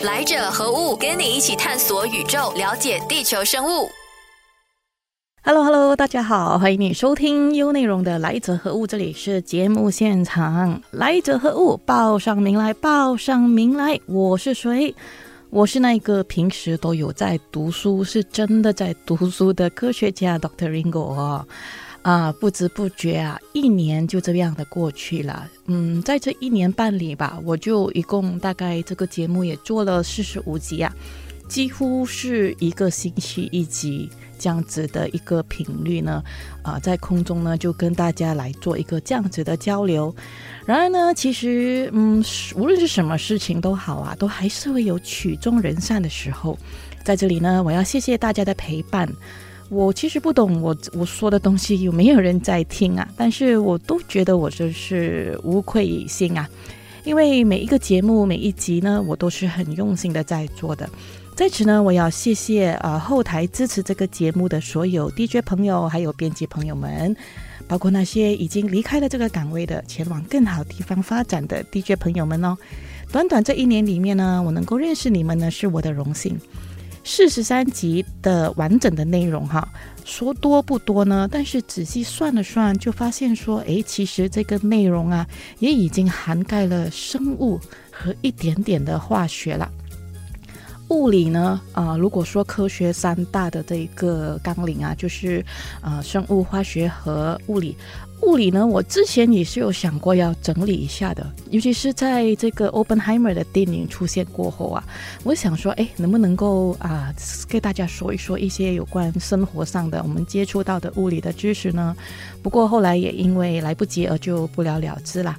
来者何物？跟你一起探索宇宙，了解地球生物。Hello Hello，大家好，欢迎你收听优内容的《来者何物》，这里是节目现场。来者何物？报上名来，报上名来。我是谁？我是那个平时都有在读书，是真的在读书的科学家 Doctor Ringo。啊，不知不觉啊，一年就这样的过去了。嗯，在这一年半里吧，我就一共大概这个节目也做了四十五集啊，几乎是一个星期一集这样子的一个频率呢。啊，在空中呢，就跟大家来做一个这样子的交流。然而呢，其实嗯，无论是什么事情都好啊，都还是会有曲终人散的时候。在这里呢，我要谢谢大家的陪伴。我其实不懂我我说的东西有没有人在听啊？但是我都觉得我这是无愧于心啊，因为每一个节目每一集呢，我都是很用心的在做的。在此呢，我要谢谢呃后台支持这个节目的所有 DJ 朋友，还有编辑朋友们，包括那些已经离开了这个岗位的，前往更好地方发展的 DJ 朋友们哦。短短这一年里面呢，我能够认识你们呢，是我的荣幸。四十三集的完整的内容哈，说多不多呢？但是仔细算了算，就发现说，诶，其实这个内容啊，也已经涵盖了生物和一点点的化学了。物理呢，啊，如果说科学三大的这一个纲领啊，就是啊，生物、化学和物理。物理呢，我之前也是有想过要整理一下的，尤其是在这个 Openheimer 的电影出现过后啊，我想说，哎，能不能够啊，给大家说一说一些有关生活上的我们接触到的物理的知识呢？不过后来也因为来不及而就不了了之了。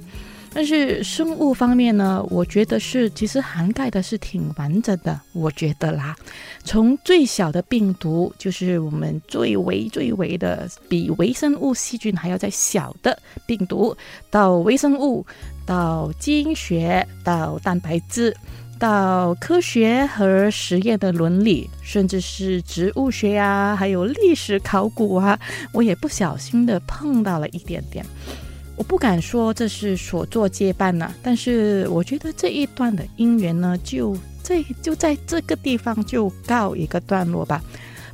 但是生物方面呢，我觉得是其实涵盖的是挺完整的，我觉得啦，从最小的病毒，就是我们最微最微的，比微生物细菌还要再小的病毒，到微生物，到基因学，到蛋白质，到科学和实验的伦理，甚至是植物学呀，还有历史考古啊，我也不小心的碰到了一点点。我不敢说这是所作皆办呢，但是我觉得这一段的姻缘呢，就这就在这个地方就告一个段落吧。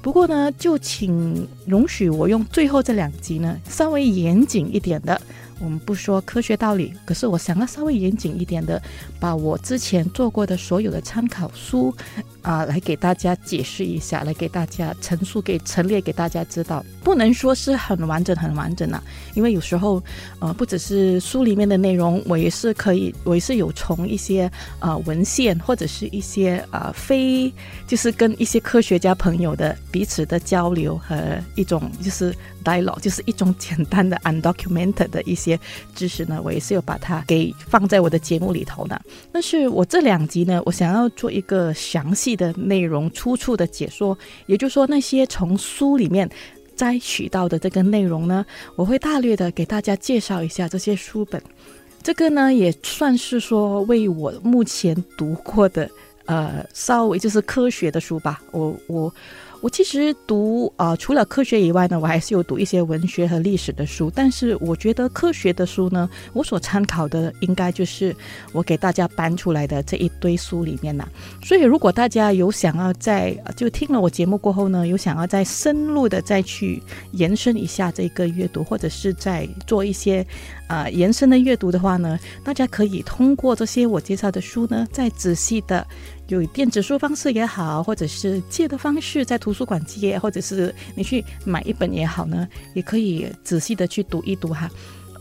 不过呢，就请容许我用最后这两集呢，稍微严谨一点的。我们不说科学道理，可是我想要稍微严谨一点的，把我之前做过的所有的参考书啊，来给大家解释一下，来给大家陈述、给陈列给大家知道。不能说是很完整、很完整啊，因为有时候呃，不只是书里面的内容，我也是可以，我也是有从一些呃文献或者是一些呃非，就是跟一些科学家朋友的彼此的交流和一种就是 dialogue，就是一种简单的 undocumented 的一些。知识呢，我也是有把它给放在我的节目里头的。但是我这两集呢，我想要做一个详细的内容出处的解说，也就是说那些从书里面摘取到的这个内容呢，我会大略的给大家介绍一下这些书本。这个呢，也算是说为我目前读过的呃稍微就是科学的书吧。我我。我其实读啊，除了科学以外呢，我还是有读一些文学和历史的书。但是我觉得科学的书呢，我所参考的应该就是我给大家搬出来的这一堆书里面呐。所以如果大家有想要在就听了我节目过后呢，有想要再深入的再去延伸一下这个阅读，或者是在做一些啊延伸的阅读的话呢，大家可以通过这些我介绍的书呢，再仔细的。有电子书方式也好，或者是借的方式，在图书馆借，或者是你去买一本也好呢，也可以仔细的去读一读哈。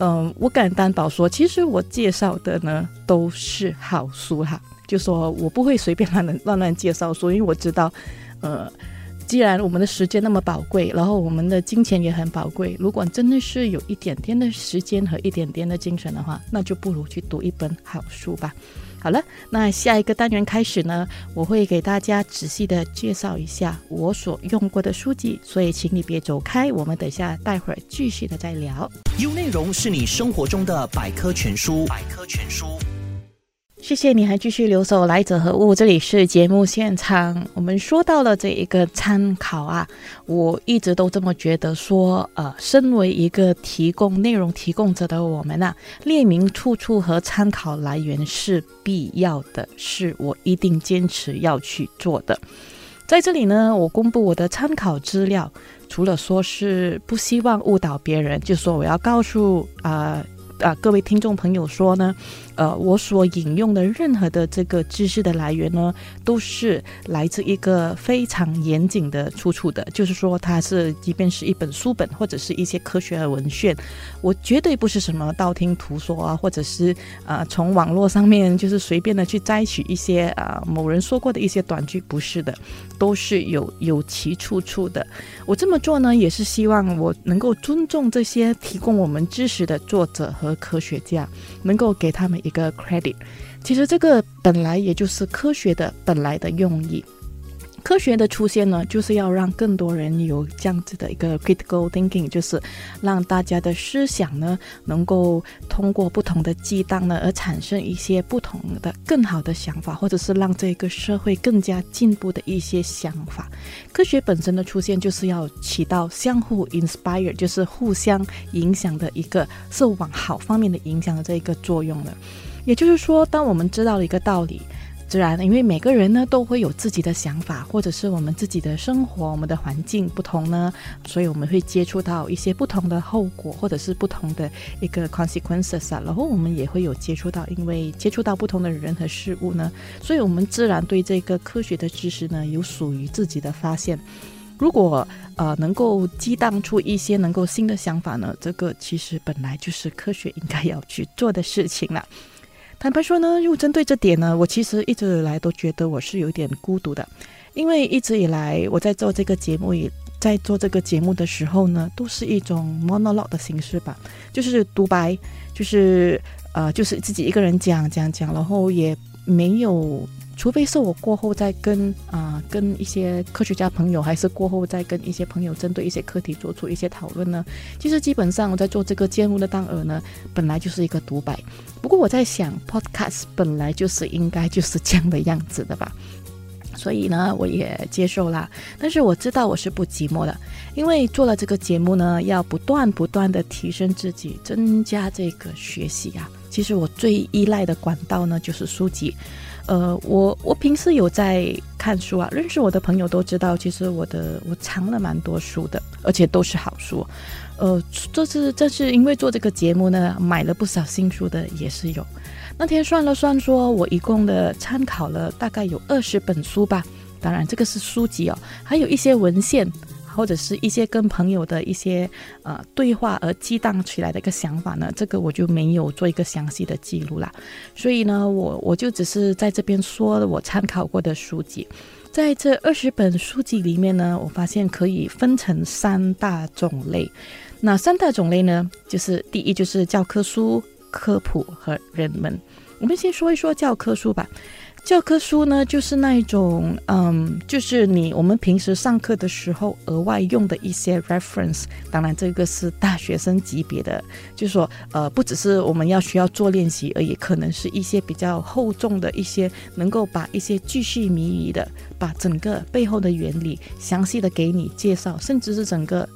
嗯，我敢担保说，其实我介绍的呢都是好书哈。就说我不会随便乱乱乱介绍书，因为我知道，呃，既然我们的时间那么宝贵，然后我们的金钱也很宝贵，如果真的是有一点点的时间和一点点的精神的话，那就不如去读一本好书吧。好了，那下一个单元开始呢，我会给大家仔细的介绍一下我所用过的书籍，所以请你别走开，我们等下待会儿继续的再聊。优内容是你生活中的百科全书，百科全书。谢谢你还继续留守来者何物？这里是节目现场。我们说到了这一个参考啊，我一直都这么觉得说，呃，身为一个提供内容提供者的我们啊，列明出处和参考来源是必要的，是我一定坚持要去做的。在这里呢，我公布我的参考资料，除了说是不希望误导别人，就说我要告诉啊。啊，各位听众朋友说呢，呃，我所引用的任何的这个知识的来源呢，都是来自一个非常严谨的出处的，就是说它是即便是一本书本或者是一些科学的文献，我绝对不是什么道听途说啊，或者是啊从网络上面就是随便的去摘取一些啊某人说过的一些短句，不是的，都是有有其出处的。我这么做呢，也是希望我能够尊重这些提供我们知识的作者和。科学家能够给他们一个 credit，其实这个本来也就是科学的本来的用意。科学的出现呢，就是要让更多人有这样子的一个 critical thinking，就是让大家的思想呢，能够通过不同的激荡呢，而产生一些不同的、更好的想法，或者是让这个社会更加进步的一些想法。科学本身的出现，就是要起到相互 inspire，就是互相影响的一个，是往好方面的影响的这一个作用的。也就是说，当我们知道了一个道理。自然，因为每个人呢都会有自己的想法，或者是我们自己的生活、我们的环境不同呢，所以我们会接触到一些不同的后果，或者是不同的一个 consequences 啊。然后我们也会有接触到，因为接触到不同的人和事物呢，所以我们自然对这个科学的知识呢有属于自己的发现。如果呃能够激荡出一些能够新的想法呢，这个其实本来就是科学应该要去做的事情了。坦白说呢，又针对这点呢，我其实一直以来都觉得我是有点孤独的，因为一直以来我在做这个节目，也在做这个节目的时候呢，都是一种 monologue 的形式吧，就是独白，就是呃，就是自己一个人讲讲讲，然后也没有。除非是我过后再跟啊跟一些科学家朋友，还是过后再跟一些朋友针对一些课题做出一些讨论呢？其实基本上我在做这个节目的当儿呢，本来就是一个独白。不过我在想，podcast 本来就是应该就是这样的样子的吧。所以呢，我也接受啦。但是我知道我是不寂寞的，因为做了这个节目呢，要不断不断的提升自己，增加这个学习啊。其实我最依赖的管道呢，就是书籍。呃，我我平时有在看书啊，认识我的朋友都知道，其实我的我藏了蛮多书的，而且都是好书。呃，这是这是因为做这个节目呢，买了不少新书的也是有。那天算了算，说我一共的参考了大概有二十本书吧，当然这个是书籍哦，还有一些文献。或者是一些跟朋友的一些呃对话而激荡起来的一个想法呢，这个我就没有做一个详细的记录啦。所以呢，我我就只是在这边说了我参考过的书籍，在这二十本书籍里面呢，我发现可以分成三大种类。那三大种类呢，就是第一就是教科书、科普和人文。我们先说一说教科书吧。教科书呢，就是那一种，嗯，就是你我们平时上课的时候额外用的一些 reference。当然，这个是大学生级别的，就是说，呃，不只是我们要需要做练习而已，可能是一些比较厚重的一些，能够把一些巨细靡遗的，把整个背后的原理详细的给你介绍，甚至是整个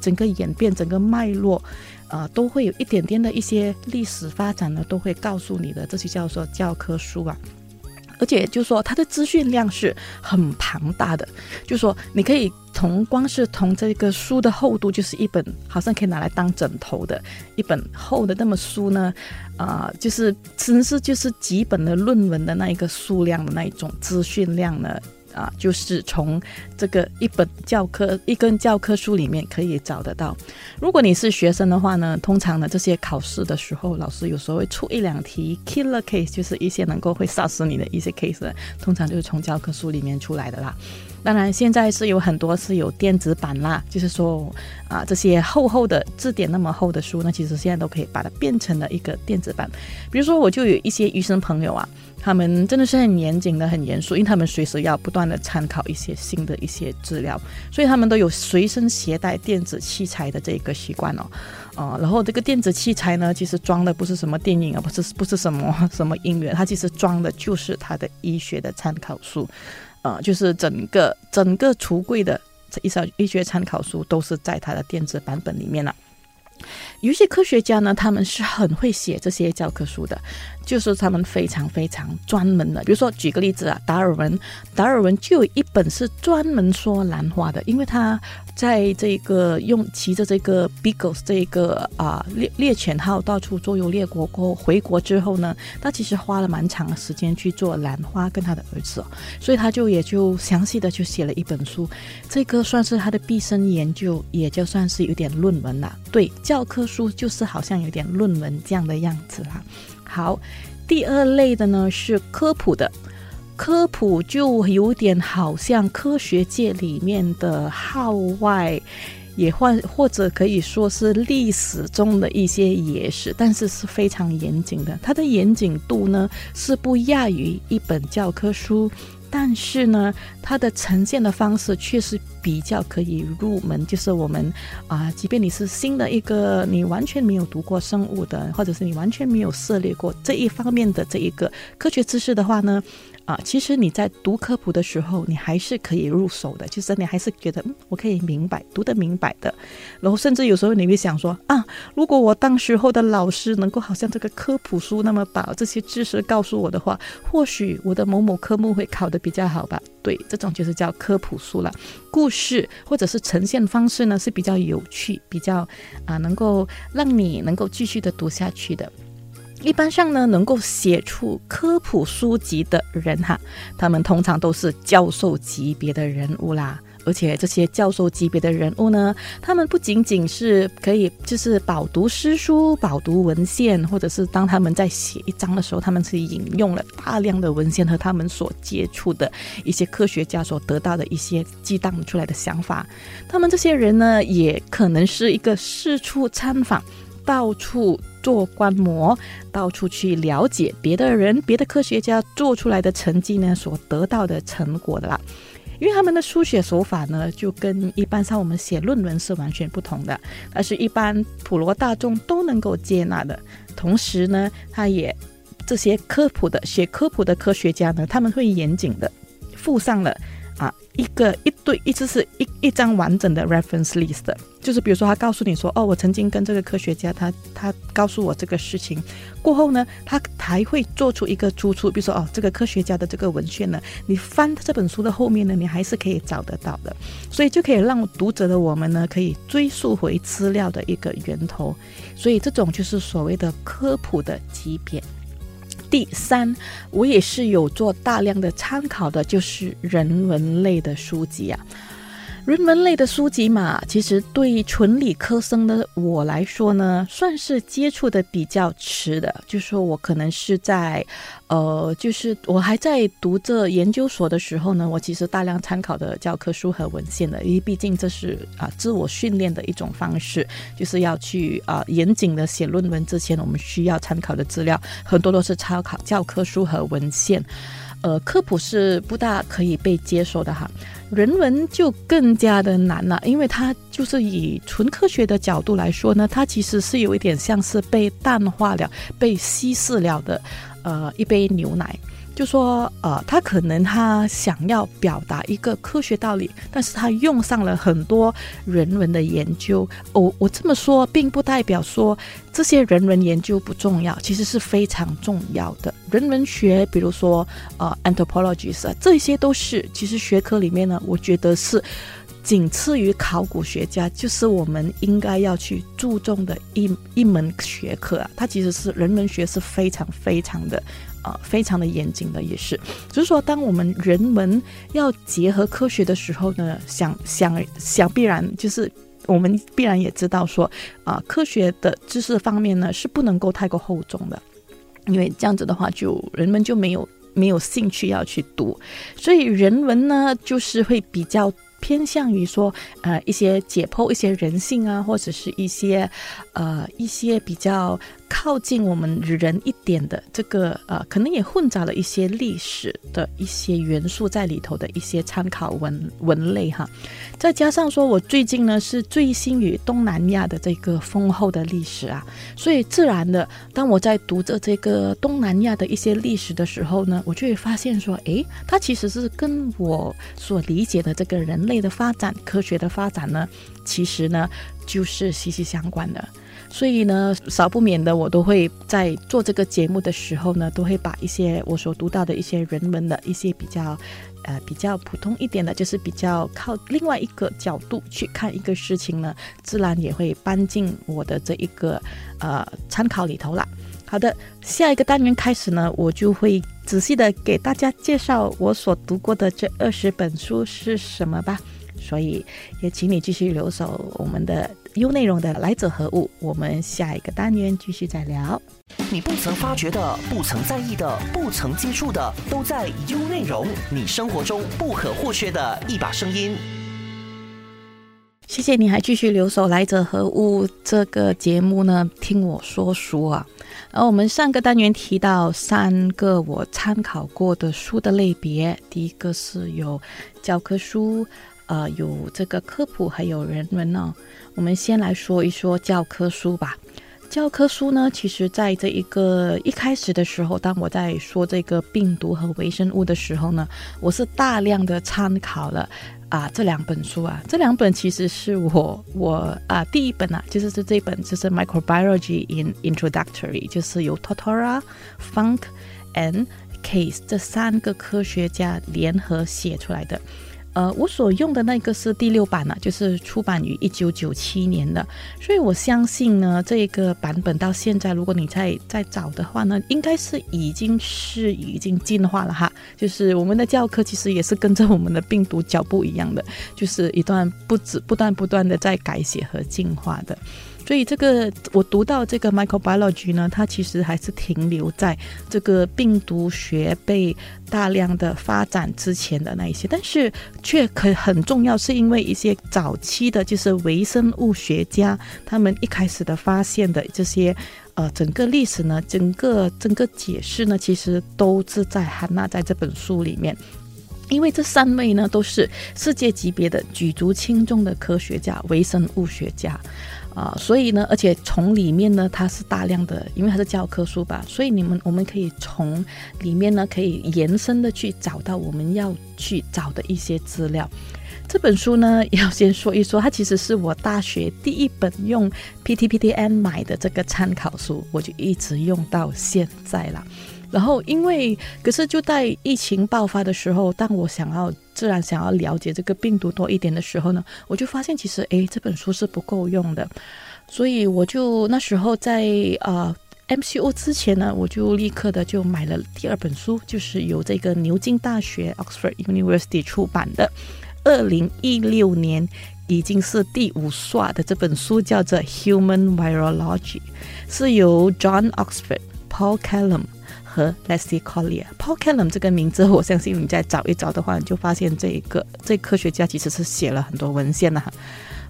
整个演变、整个脉络，啊，都会有一点点的一些历史发展呢，都会告诉你的，这些叫做教科书啊。而且就说，它的资讯量是很庞大的。就说，你可以从光是从这个书的厚度，就是一本好像可以拿来当枕头的一本厚的那么书呢，啊，就是真是就是几本的论文的那一个数量的那一种资讯量呢。啊，就是从这个一本教科一根教科书里面可以找得到。如果你是学生的话呢，通常呢这些考试的时候，老师有时候会出一两题 killer case，就是一些能够会杀死你的一些 case，通常就是从教科书里面出来的啦。当然，现在是有很多是有电子版啦，就是说啊，这些厚厚的字典那么厚的书呢，其实现在都可以把它变成了一个电子版。比如说，我就有一些医生朋友啊。他们真的是很严谨的、很严肃，因为他们随时要不断的参考一些新的一些资料，所以他们都有随身携带电子器材的这个习惯哦。啊，然后这个电子器材呢，其实装的不是什么电影啊，不是不是什么什么音乐，它其实装的就是它的医学的参考书，啊，就是整个整个橱柜的这一些一些参考书都是在它的电子版本里面了。有些科学家呢，他们是很会写这些教科书的，就是他们非常非常专门的。比如说，举个例子啊，达尔文，达尔文就有一本是专门说兰花的，因为他在这个用骑着这个 Beagles 这个啊猎猎犬号到处周游列国过后回国之后呢，他其实花了蛮长的时间去做兰花跟他的儿子，所以他就也就详细的就写了一本书，这个算是他的毕生研究，也就算是有点论文了。对，教科。书就是好像有点论文这样的样子啦。好，第二类的呢是科普的，科普就有点好像科学界里面的号外，也或或者可以说是历史中的一些野史，但是是非常严谨的。它的严谨度呢是不亚于一本教科书。但是呢，它的呈现的方式确实比较可以入门，就是我们啊，即便你是新的一个，你完全没有读过生物的，或者是你完全没有涉猎过这一方面的这一个科学知识的话呢。啊，其实你在读科普的时候，你还是可以入手的，就是你还是觉得嗯，我可以明白，读得明白的。然后甚至有时候你会想说啊，如果我当时候的老师能够好像这个科普书那么把这些知识告诉我的话，或许我的某某科目会考得比较好吧。对，这种就是叫科普书了，故事或者是呈现方式呢是比较有趣，比较啊能够让你能够继续的读下去的。一般上呢，能够写出科普书籍的人哈，他们通常都是教授级别的人物啦。而且这些教授级别的人物呢，他们不仅仅是可以就是饱读诗书、饱读文献，或者是当他们在写一章的时候，他们是引用了大量的文献和他们所接触的一些科学家所得到的一些激荡出来的想法。他们这些人呢，也可能是一个四处参访。到处做观摩，到处去了解别的人、别的科学家做出来的成绩呢，所得到的成果的啦。因为他们的书写手法呢，就跟一般上我们写论文是完全不同的，而是一般普罗大众都能够接纳的。同时呢，他也这些科普的写科普的科学家呢，他们会严谨的附上了。啊，一个一堆，一直是一一张完整的 reference list，就是比如说他告诉你说，哦，我曾经跟这个科学家，他他告诉我这个事情，过后呢，他还会做出一个出处，比如说哦，这个科学家的这个文献呢，你翻这本书的后面呢，你还是可以找得到的，所以就可以让读者的我们呢，可以追溯回资料的一个源头，所以这种就是所谓的科普的级别。第三，我也是有做大量的参考的，就是人文类的书籍啊。人文类的书籍嘛，其实对纯理科生的我来说呢，算是接触的比较迟的。就是说我可能是在，呃，就是我还在读这研究所的时候呢，我其实大量参考的教科书和文献的，因为毕竟这是啊自我训练的一种方式，就是要去啊严谨的写论文之前，我们需要参考的资料很多都是参考教科书和文献。呃，科普是不大可以被接受的哈，人文就更加的难了，因为它就是以纯科学的角度来说呢，它其实是有一点像是被淡化了、被稀释了的，呃，一杯牛奶。就说，呃，他可能他想要表达一个科学道理，但是他用上了很多人文的研究。我我这么说，并不代表说这些人文研究不重要，其实是非常重要的。人文学，比如说，呃，anthropology 啊，这些都是其实学科里面呢，我觉得是仅次于考古学家，就是我们应该要去注重的一一门学科啊。它其实是人文学是非常非常的。啊，非常的严谨的，也是，只是说，当我们人文要结合科学的时候呢，想想想必然就是我们必然也知道说，啊，科学的知识方面呢是不能够太过厚重的，因为这样子的话，就人们就没有没有兴趣要去读，所以人文呢就是会比较。偏向于说，呃，一些解剖一些人性啊，或者是一些，呃，一些比较靠近我们人一点的这个呃，可能也混杂了一些历史的一些元素在里头的一些参考文文类哈。再加上说我最近呢是醉心于东南亚的这个丰厚的历史啊，所以自然的，当我在读着这个东南亚的一些历史的时候呢，我就会发现说，诶，它其实是跟我所理解的这个人类的发展、科学的发展呢，其实呢就是息息相关的。所以呢，少不免的，我都会在做这个节目的时候呢，都会把一些我所读到的一些人文的一些比较，呃，比较普通一点的，就是比较靠另外一个角度去看一个事情呢，自然也会搬进我的这一个呃参考里头了。好的，下一个单元开始呢，我就会仔细的给大家介绍我所读过的这二十本书是什么吧。所以也请你继续留守我们的。优内容的来者何物？我们下一个单元继续再聊。你不曾发觉的、不曾在意的、不曾接触的，都在优内容。你生活中不可或缺的一把声音。谢谢你还继续留守来者何物这个节目呢？听我说书啊。而我们上个单元提到三个我参考过的书的类别，第一个是有教科书，呃，有这个科普，还有人文呢。我们先来说一说教科书吧。教科书呢，其实在这一个一开始的时候，当我在说这个病毒和微生物的时候呢，我是大量的参考了啊这两本书啊。这两本其实是我我啊第一本啊，就是是这本就是 Microbiology in Introductory，就是由 Totora、Funk and Case 这三个科学家联合写出来的。呃，我所用的那个是第六版了，就是出版于一九九七年的，所以我相信呢，这个版本到现在，如果你再再找的话呢，应该是已经是已经进化了哈。就是我们的教科其实也是跟着我们的病毒脚步一样的，就是一段不止不断不断的在改写和进化的。所以这个我读到这个 microbiology 呢，它其实还是停留在这个病毒学被大量的发展之前的那一些，但是却可很重要，是因为一些早期的，就是微生物学家他们一开始的发现的这些，呃，整个历史呢，整个整个解释呢，其实都是在含纳在这本书里面，因为这三位呢都是世界级别的举足轻重的科学家，微生物学家。啊，所以呢，而且从里面呢，它是大量的，因为它是教科书吧，所以你们我们可以从里面呢，可以延伸的去找到我们要去找的一些资料。这本书呢，要先说一说，它其实是我大学第一本用 PTPTN 买的这个参考书，我就一直用到现在了。然后，因为可是就在疫情爆发的时候，当我想要自然想要了解这个病毒多一点的时候呢，我就发现其实诶这本书是不够用的，所以我就那时候在呃 MCO 之前呢，我就立刻的就买了第二本书，就是由这个牛津大学 Oxford University 出版的，二零一六年已经是第五刷的这本书，叫做 Human Virology，是由 John Oxford Paul Callum。和 Leslie Collier，Paul Callum 这个名字，我相信你再找一找的话，你就发现这一个这科学家其实是写了很多文献的哈。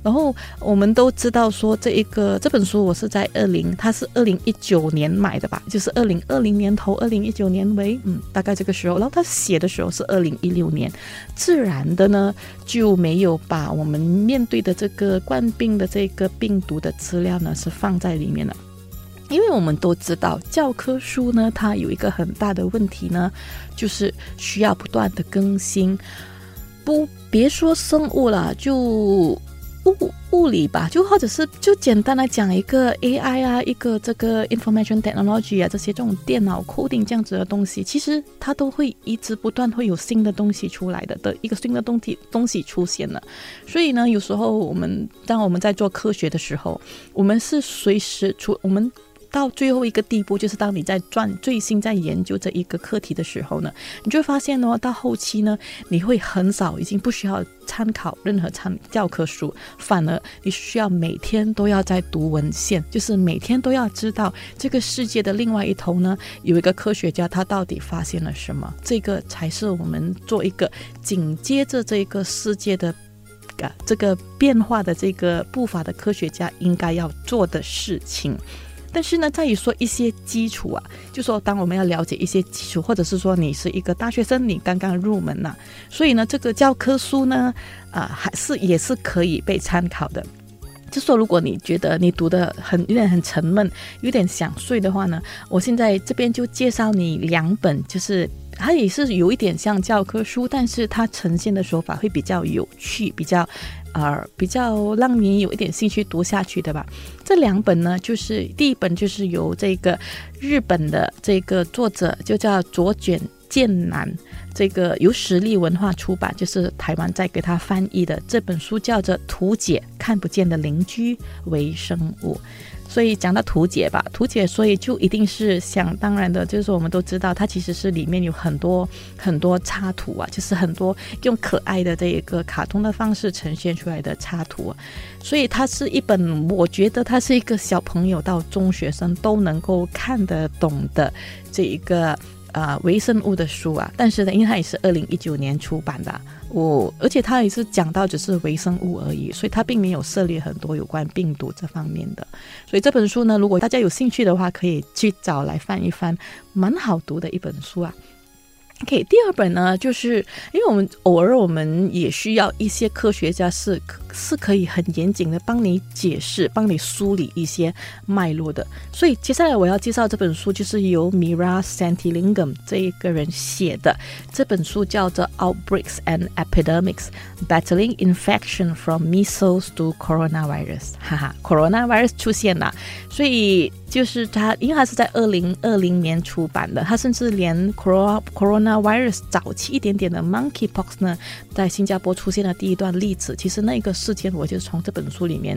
然后我们都知道说，这一个这本书我是在二零，它是二零一九年买的吧，就是二零二零年头，二零一九年为嗯大概这个时候，然后他写的时候是二零一六年，自然的呢就没有把我们面对的这个冠病的这个病毒的资料呢是放在里面了。因为我们都知道，教科书呢，它有一个很大的问题呢，就是需要不断的更新。不，别说生物了，就物物理吧，就或者是就简单的讲，一个 AI 啊，一个这个 information technology 啊，这些这种电脑 coding 这样子的东西，其实它都会一直不断会有新的东西出来的的一个新的东西东西出现了。所以呢，有时候我们当我们在做科学的时候，我们是随时出我们。到最后一个地步，就是当你在转最新在研究这一个课题的时候呢，你就发现呢，到后期呢，你会很少已经不需要参考任何参教科书，反而你需要每天都要在读文献，就是每天都要知道这个世界的另外一头呢，有一个科学家他到底发现了什么，这个才是我们做一个紧接着这个世界的这个变化的这个步伐的科学家应该要做的事情。但是呢，在于说一些基础啊，就说当我们要了解一些基础，或者是说你是一个大学生，你刚刚入门呐，所以呢，这个教科书呢，啊，还是也是可以被参考的。就说如果你觉得你读的很有点很沉闷，有点想睡的话呢，我现在这边就介绍你两本，就是它也是有一点像教科书，但是它呈现的手法会比较有趣，比较呃比较让你有一点兴趣读下去的吧。这两本呢，就是第一本就是由这个日本的这个作者就叫左卷健男。这个由实力文化出版，就是台湾在给他翻译的这本书，叫做《图解看不见的邻居微生物》。所以讲到图解吧，图解，所以就一定是想当然的，就是我们都知道，它其实是里面有很多很多插图啊，就是很多用可爱的这一个卡通的方式呈现出来的插图。所以它是一本，我觉得它是一个小朋友到中学生都能够看得懂的这一个。啊，微生物的书啊，但是呢，因为它也是二零一九年出版的，我而且它也是讲到只是微生物而已，所以它并没有涉猎很多有关病毒这方面的。所以这本书呢，如果大家有兴趣的话，可以去找来翻一翻，蛮好读的一本书啊。OK，第二本呢，就是因为我们偶尔我们也需要一些科学家是是可以很严谨的帮你解释、帮你梳理一些脉络的。所以接下来我要介绍这本书，就是由 Mira Santilingam 这一个人写的。这本书叫做《Outbreaks and Epidemics: Battling Infection from Measles to Coronavirus》。哈哈，Coronavirus 出现了，所以就是他，因为他是在二零二零年出版的，他甚至连 Corona Corona 那 Virus 早期一点点的 Monkeypox 呢，在新加坡出现的第一段例子，其实那个事件我就是从这本书里面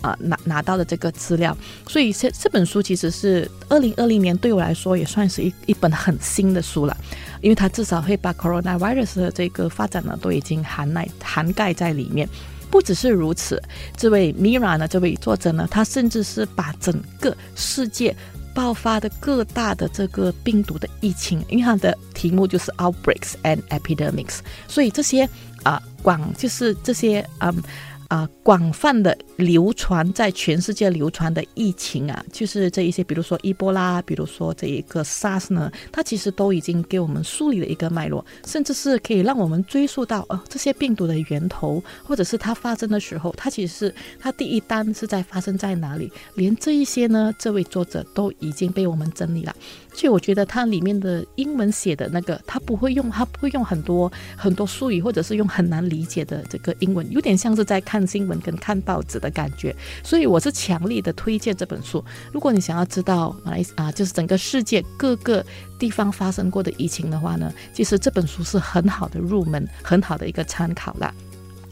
啊拿拿到的这个资料，所以这这本书其实是二零二零年对我来说也算是一一本很新的书了，因为它至少会把 Coronavirus 的这个发展呢都已经涵盖涵盖在里面。不只是如此，这位 Mira 呢，这位作者呢，他甚至是把整个世界。爆发的各大的这个病毒的疫情，因为它的题目就是 outbreaks and epidemics，所以这些啊广就是这些嗯。啊，广泛的流传在全世界流传的疫情啊，就是这一些，比如说伊波拉，比如说这一个 SARS 呢，它其实都已经给我们梳理了一个脉络，甚至是可以让我们追溯到呃这些病毒的源头，或者是它发生的时候，它其实是它第一单是在发生在哪里，连这一些呢，这位作者都已经被我们整理了。所以我觉得它里面的英文写的那个，他不会用，他不会用很多很多术语，或者是用很难理解的这个英文，有点像是在看新闻跟看报纸的感觉。所以我是强力的推荐这本书。如果你想要知道马来啊，就是整个世界各个地方发生过的疫情的话呢，其实这本书是很好的入门，很好的一个参考啦。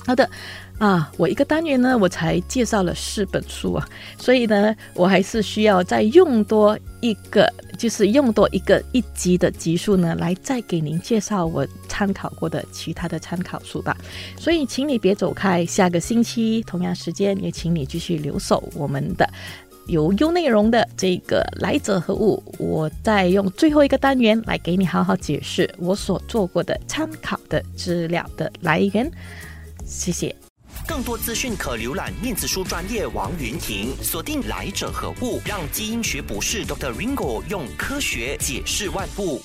好的。啊，我一个单元呢，我才介绍了四本书啊，所以呢，我还是需要再用多一个，就是用多一个一级的级数呢，来再给您介绍我参考过的其他的参考书吧。所以，请你别走开，下个星期同样时间，也请你继续留守我们的有优内容的这个来者何物。我再用最后一个单元来给你好好解释我所做过的参考的资料的来源。谢谢。更多资讯可浏览面子书专业王云婷，锁定来者何故，让基因学博士 Dr. Ringo 用科学解释万物。